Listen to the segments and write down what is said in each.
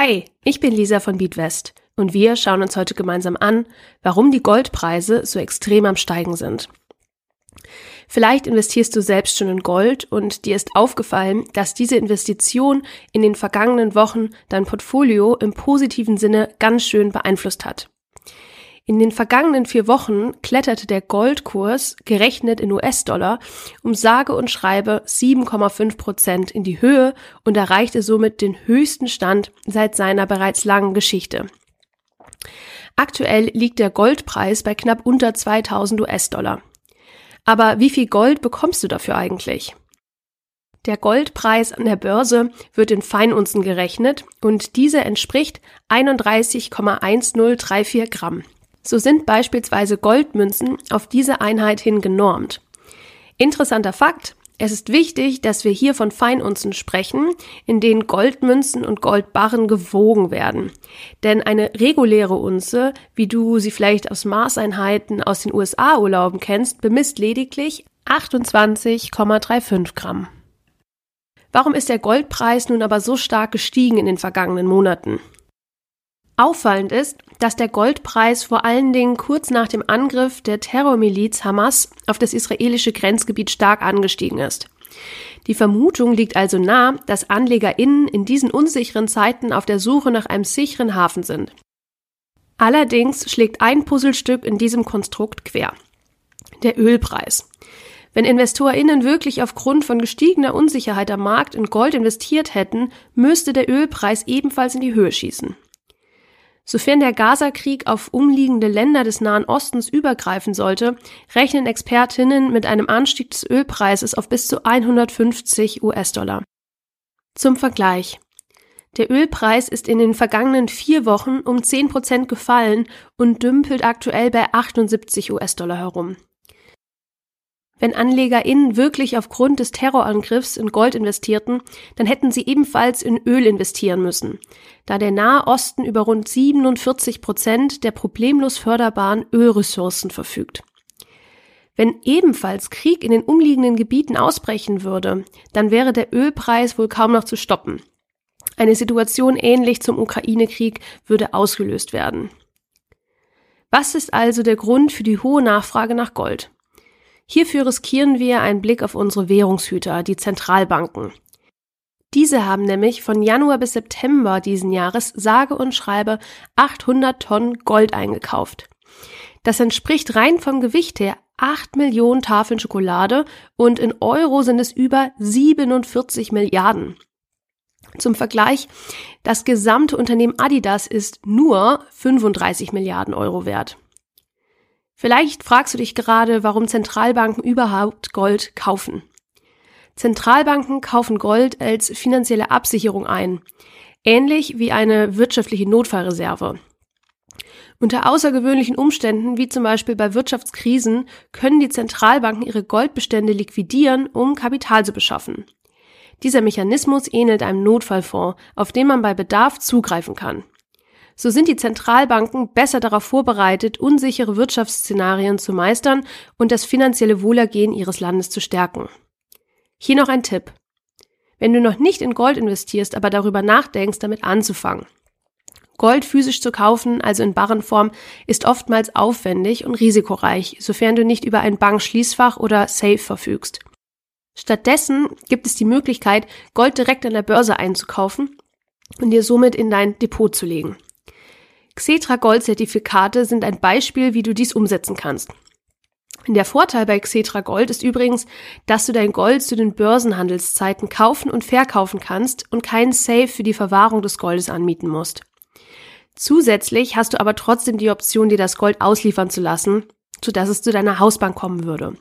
Hi, ich bin Lisa von Beatwest und wir schauen uns heute gemeinsam an, warum die Goldpreise so extrem am Steigen sind. Vielleicht investierst du selbst schon in Gold und dir ist aufgefallen, dass diese Investition in den vergangenen Wochen dein Portfolio im positiven Sinne ganz schön beeinflusst hat. In den vergangenen vier Wochen kletterte der Goldkurs, gerechnet in US-Dollar, um sage und schreibe 7,5 Prozent in die Höhe und erreichte somit den höchsten Stand seit seiner bereits langen Geschichte. Aktuell liegt der Goldpreis bei knapp unter 2000 US-Dollar. Aber wie viel Gold bekommst du dafür eigentlich? Der Goldpreis an der Börse wird in Feinunzen gerechnet und diese entspricht 31,1034 Gramm. So sind beispielsweise Goldmünzen auf diese Einheit hin genormt. Interessanter Fakt, es ist wichtig, dass wir hier von Feinunzen sprechen, in denen Goldmünzen und Goldbarren gewogen werden. Denn eine reguläre Unze, wie du sie vielleicht aus Maßeinheiten aus den USA-Urlauben kennst, bemisst lediglich 28,35 Gramm. Warum ist der Goldpreis nun aber so stark gestiegen in den vergangenen Monaten? Auffallend ist, dass der Goldpreis vor allen Dingen kurz nach dem Angriff der Terrormiliz Hamas auf das israelische Grenzgebiet stark angestiegen ist. Die Vermutung liegt also nah, dass AnlegerInnen in diesen unsicheren Zeiten auf der Suche nach einem sicheren Hafen sind. Allerdings schlägt ein Puzzlestück in diesem Konstrukt quer. Der Ölpreis. Wenn InvestorInnen wirklich aufgrund von gestiegener Unsicherheit am Markt in Gold investiert hätten, müsste der Ölpreis ebenfalls in die Höhe schießen. Sofern der Gaza-Krieg auf umliegende Länder des Nahen Ostens übergreifen sollte, rechnen Expertinnen mit einem Anstieg des Ölpreises auf bis zu 150 US-Dollar. Zum Vergleich. Der Ölpreis ist in den vergangenen vier Wochen um 10 Prozent gefallen und dümpelt aktuell bei 78 US-Dollar herum. Wenn AnlegerInnen wirklich aufgrund des Terrorangriffs in Gold investierten, dann hätten sie ebenfalls in Öl investieren müssen, da der Nahe Osten über rund 47 Prozent der problemlos förderbaren Ölressourcen verfügt. Wenn ebenfalls Krieg in den umliegenden Gebieten ausbrechen würde, dann wäre der Ölpreis wohl kaum noch zu stoppen. Eine Situation ähnlich zum Ukraine-Krieg würde ausgelöst werden. Was ist also der Grund für die hohe Nachfrage nach Gold? Hierfür riskieren wir einen Blick auf unsere Währungshüter, die Zentralbanken. Diese haben nämlich von Januar bis September diesen Jahres sage und schreibe 800 Tonnen Gold eingekauft. Das entspricht rein vom Gewicht her 8 Millionen Tafeln Schokolade und in Euro sind es über 47 Milliarden. Zum Vergleich, das gesamte Unternehmen Adidas ist nur 35 Milliarden Euro wert. Vielleicht fragst du dich gerade, warum Zentralbanken überhaupt Gold kaufen. Zentralbanken kaufen Gold als finanzielle Absicherung ein, ähnlich wie eine wirtschaftliche Notfallreserve. Unter außergewöhnlichen Umständen, wie zum Beispiel bei Wirtschaftskrisen, können die Zentralbanken ihre Goldbestände liquidieren, um Kapital zu beschaffen. Dieser Mechanismus ähnelt einem Notfallfonds, auf den man bei Bedarf zugreifen kann. So sind die Zentralbanken besser darauf vorbereitet, unsichere Wirtschaftsszenarien zu meistern und das finanzielle Wohlergehen ihres Landes zu stärken. Hier noch ein Tipp. Wenn du noch nicht in Gold investierst, aber darüber nachdenkst, damit anzufangen. Gold physisch zu kaufen, also in Barrenform, ist oftmals aufwendig und risikoreich, sofern du nicht über ein Bankschließfach oder Safe verfügst. Stattdessen gibt es die Möglichkeit, Gold direkt an der Börse einzukaufen und dir somit in dein Depot zu legen. Xetra Gold-Zertifikate sind ein Beispiel, wie du dies umsetzen kannst. Der Vorteil bei Xetra Gold ist übrigens, dass du dein Gold zu den Börsenhandelszeiten kaufen und verkaufen kannst und keinen Safe für die Verwahrung des Goldes anmieten musst. Zusätzlich hast du aber trotzdem die Option, dir das Gold ausliefern zu lassen, sodass es zu deiner Hausbank kommen würde.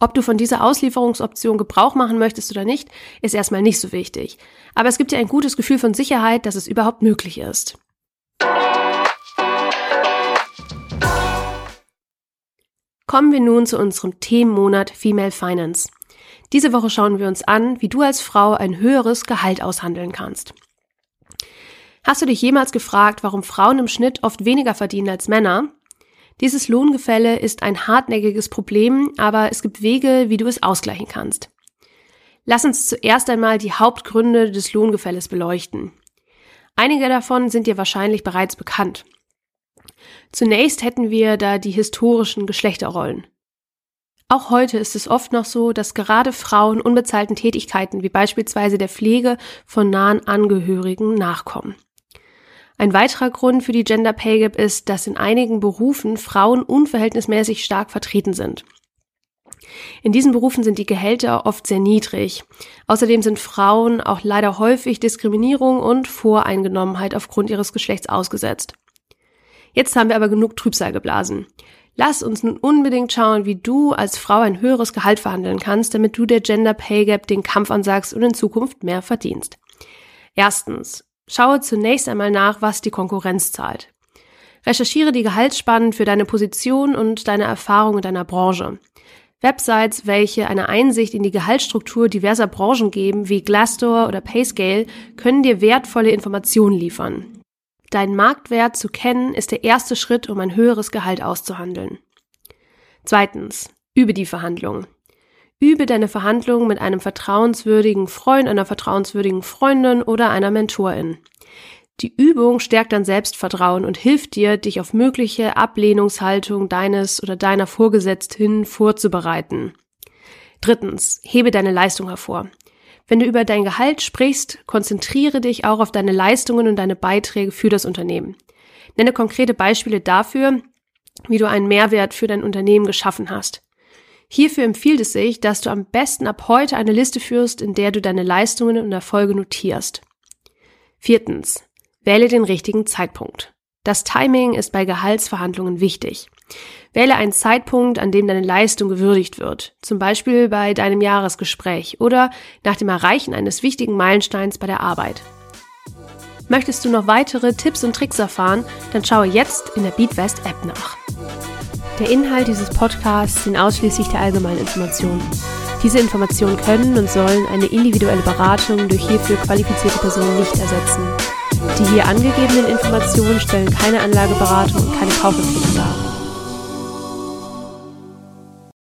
Ob du von dieser Auslieferungsoption Gebrauch machen möchtest oder nicht, ist erstmal nicht so wichtig. Aber es gibt dir ein gutes Gefühl von Sicherheit, dass es überhaupt möglich ist. Kommen wir nun zu unserem Themenmonat Female Finance. Diese Woche schauen wir uns an, wie du als Frau ein höheres Gehalt aushandeln kannst. Hast du dich jemals gefragt, warum Frauen im Schnitt oft weniger verdienen als Männer? Dieses Lohngefälle ist ein hartnäckiges Problem, aber es gibt Wege, wie du es ausgleichen kannst. Lass uns zuerst einmal die Hauptgründe des Lohngefälles beleuchten. Einige davon sind dir wahrscheinlich bereits bekannt. Zunächst hätten wir da die historischen Geschlechterrollen. Auch heute ist es oft noch so, dass gerade Frauen unbezahlten Tätigkeiten wie beispielsweise der Pflege von nahen Angehörigen nachkommen. Ein weiterer Grund für die Gender Pay Gap ist, dass in einigen Berufen Frauen unverhältnismäßig stark vertreten sind. In diesen Berufen sind die Gehälter oft sehr niedrig. Außerdem sind Frauen auch leider häufig Diskriminierung und Voreingenommenheit aufgrund ihres Geschlechts ausgesetzt. Jetzt haben wir aber genug Trübsal geblasen. Lass uns nun unbedingt schauen, wie du als Frau ein höheres Gehalt verhandeln kannst, damit du der Gender Pay Gap den Kampf ansagst und in Zukunft mehr verdienst. Erstens, schaue zunächst einmal nach, was die Konkurrenz zahlt. Recherchiere die Gehaltsspannen für deine Position und deine Erfahrung in deiner Branche. Websites, welche eine Einsicht in die Gehaltsstruktur diverser Branchen geben, wie Glassdoor oder Payscale, können dir wertvolle Informationen liefern. Deinen Marktwert zu kennen ist der erste Schritt, um ein höheres Gehalt auszuhandeln. Zweitens, übe die Verhandlungen. Übe deine Verhandlungen mit einem vertrauenswürdigen Freund, einer vertrauenswürdigen Freundin oder einer Mentorin. Die Übung stärkt dein Selbstvertrauen und hilft dir, dich auf mögliche Ablehnungshaltung deines oder deiner Vorgesetzten vorzubereiten. Drittens, hebe deine Leistung hervor. Wenn du über dein Gehalt sprichst, konzentriere dich auch auf deine Leistungen und deine Beiträge für das Unternehmen. Nenne konkrete Beispiele dafür, wie du einen Mehrwert für dein Unternehmen geschaffen hast. Hierfür empfiehlt es sich, dass du am besten ab heute eine Liste führst, in der du deine Leistungen und Erfolge notierst. Viertens. Wähle den richtigen Zeitpunkt. Das Timing ist bei Gehaltsverhandlungen wichtig. Wähle einen Zeitpunkt, an dem deine Leistung gewürdigt wird, zum Beispiel bei deinem Jahresgespräch oder nach dem Erreichen eines wichtigen Meilensteins bei der Arbeit. Möchtest du noch weitere Tipps und Tricks erfahren, dann schaue jetzt in der BeatWest App nach. Der Inhalt dieses Podcasts sind ausschließlich der allgemeinen Informationen. Diese Informationen können und sollen eine individuelle Beratung durch hierfür qualifizierte Personen nicht ersetzen. Die hier angegebenen Informationen stellen keine Anlageberatung und keine Kaufempfehlung dar.